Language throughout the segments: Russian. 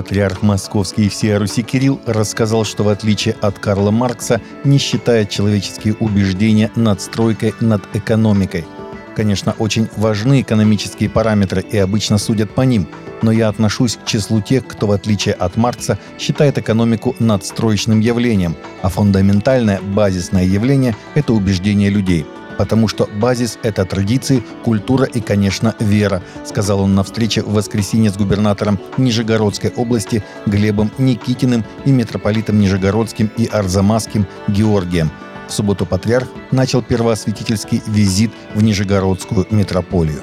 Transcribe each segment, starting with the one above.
Патриарх Московский и всея Руси Кирилл рассказал, что в отличие от Карла Маркса не считает человеческие убеждения надстройкой над экономикой. Конечно, очень важны экономические параметры и обычно судят по ним, но я отношусь к числу тех, кто, в отличие от Маркса, считает экономику надстроечным явлением, а фундаментальное, базисное явление – это убеждение людей – потому что базис – это традиции, культура и, конечно, вера, сказал он на встрече в воскресенье с губернатором Нижегородской области Глебом Никитиным и митрополитом Нижегородским и Арзамасским Георгием. В субботу патриарх начал первоосвятительский визит в Нижегородскую митрополию.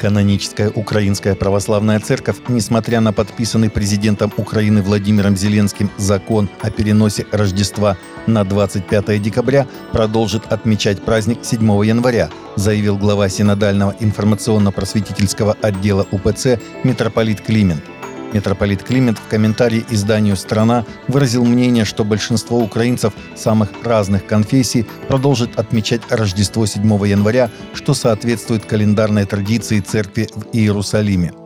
Каноническая Украинская Православная Церковь, несмотря на подписанный президентом Украины Владимиром Зеленским закон о переносе Рождества на 25 декабря, продолжит отмечать праздник 7 января, заявил глава Синодального информационно-просветительского отдела УПЦ митрополит Климент. Митрополит Климент в комментарии изданию «Страна» выразил мнение, что большинство украинцев самых разных конфессий продолжит отмечать Рождество 7 января, что соответствует календарной традиции церкви в Иерусалиме.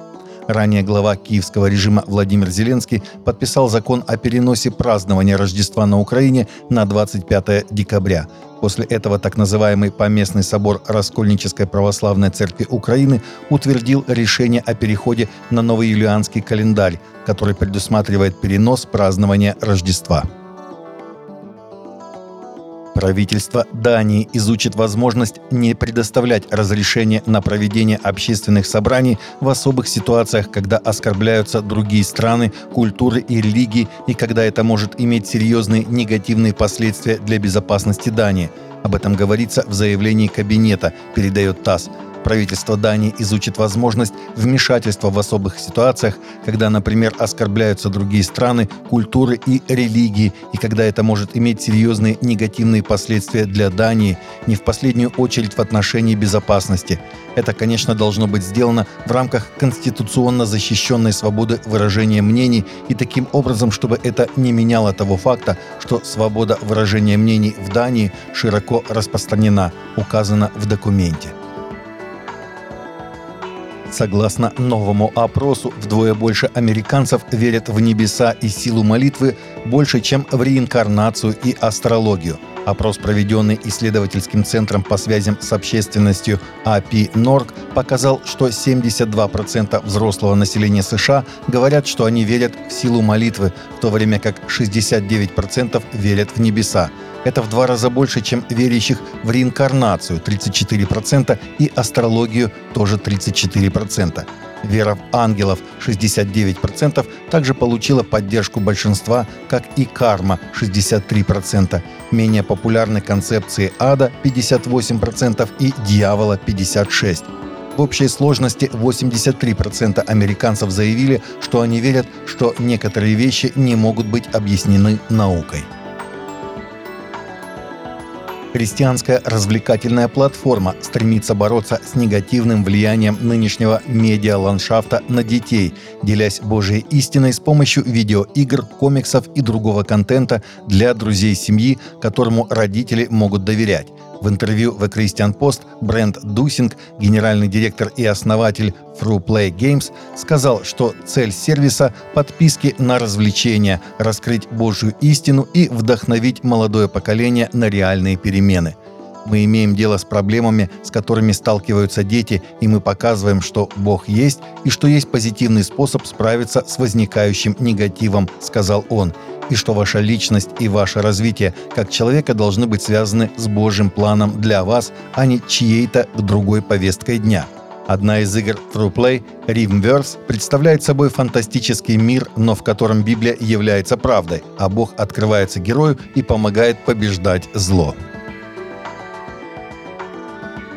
Ранее глава киевского режима Владимир Зеленский подписал закон о переносе празднования Рождества на Украине на 25 декабря. После этого так называемый Поместный собор Раскольнической Православной Церкви Украины утвердил решение о переходе на новый юлианский календарь, который предусматривает перенос празднования Рождества. Правительство Дании изучит возможность не предоставлять разрешение на проведение общественных собраний в особых ситуациях, когда оскорбляются другие страны, культуры и религии, и когда это может иметь серьезные негативные последствия для безопасности Дании. Об этом говорится в заявлении Кабинета, передает ТАСС правительство Дании изучит возможность вмешательства в особых ситуациях, когда, например, оскорбляются другие страны, культуры и религии, и когда это может иметь серьезные негативные последствия для Дании, не в последнюю очередь в отношении безопасности. Это, конечно, должно быть сделано в рамках конституционно защищенной свободы выражения мнений и таким образом, чтобы это не меняло того факта, что свобода выражения мнений в Дании широко распространена, указано в документе. Согласно новому опросу, вдвое больше американцев верят в небеса и силу молитвы больше, чем в реинкарнацию и астрологию. Опрос, проведенный исследовательским центром по связям с общественностью API Norg, показал, что 72% взрослого населения США говорят, что они верят в силу молитвы, в то время как 69% верят в небеса. Это в два раза больше, чем верящих в реинкарнацию 34% и астрологию тоже 34%. Вера в ангелов 69% также получила поддержку большинства, как и карма 63%. Менее популярны концепции ада 58% и дьявола 56%. В общей сложности 83% американцев заявили, что они верят, что некоторые вещи не могут быть объяснены наукой. Христианская развлекательная платформа стремится бороться с негативным влиянием нынешнего медиа-ландшафта на детей, делясь Божьей истиной с помощью видеоигр, комиксов и другого контента для друзей семьи, которому родители могут доверять. В интервью в Christian Post Брент Дусинг, генеральный директор и основатель Through Play Games, сказал, что цель сервиса – подписки на развлечения, раскрыть Божью истину и вдохновить молодое поколение на реальные перемены – мы имеем дело с проблемами, с которыми сталкиваются дети, и мы показываем, что Бог есть и что есть позитивный способ справиться с возникающим негативом, сказал он и что ваша личность и ваше развитие как человека должны быть связаны с Божьим планом для вас, а не чьей-то другой повесткой дня. Одна из игр TruePlay, Rimverse, представляет собой фантастический мир, но в котором Библия является правдой, а Бог открывается герою и помогает побеждать зло.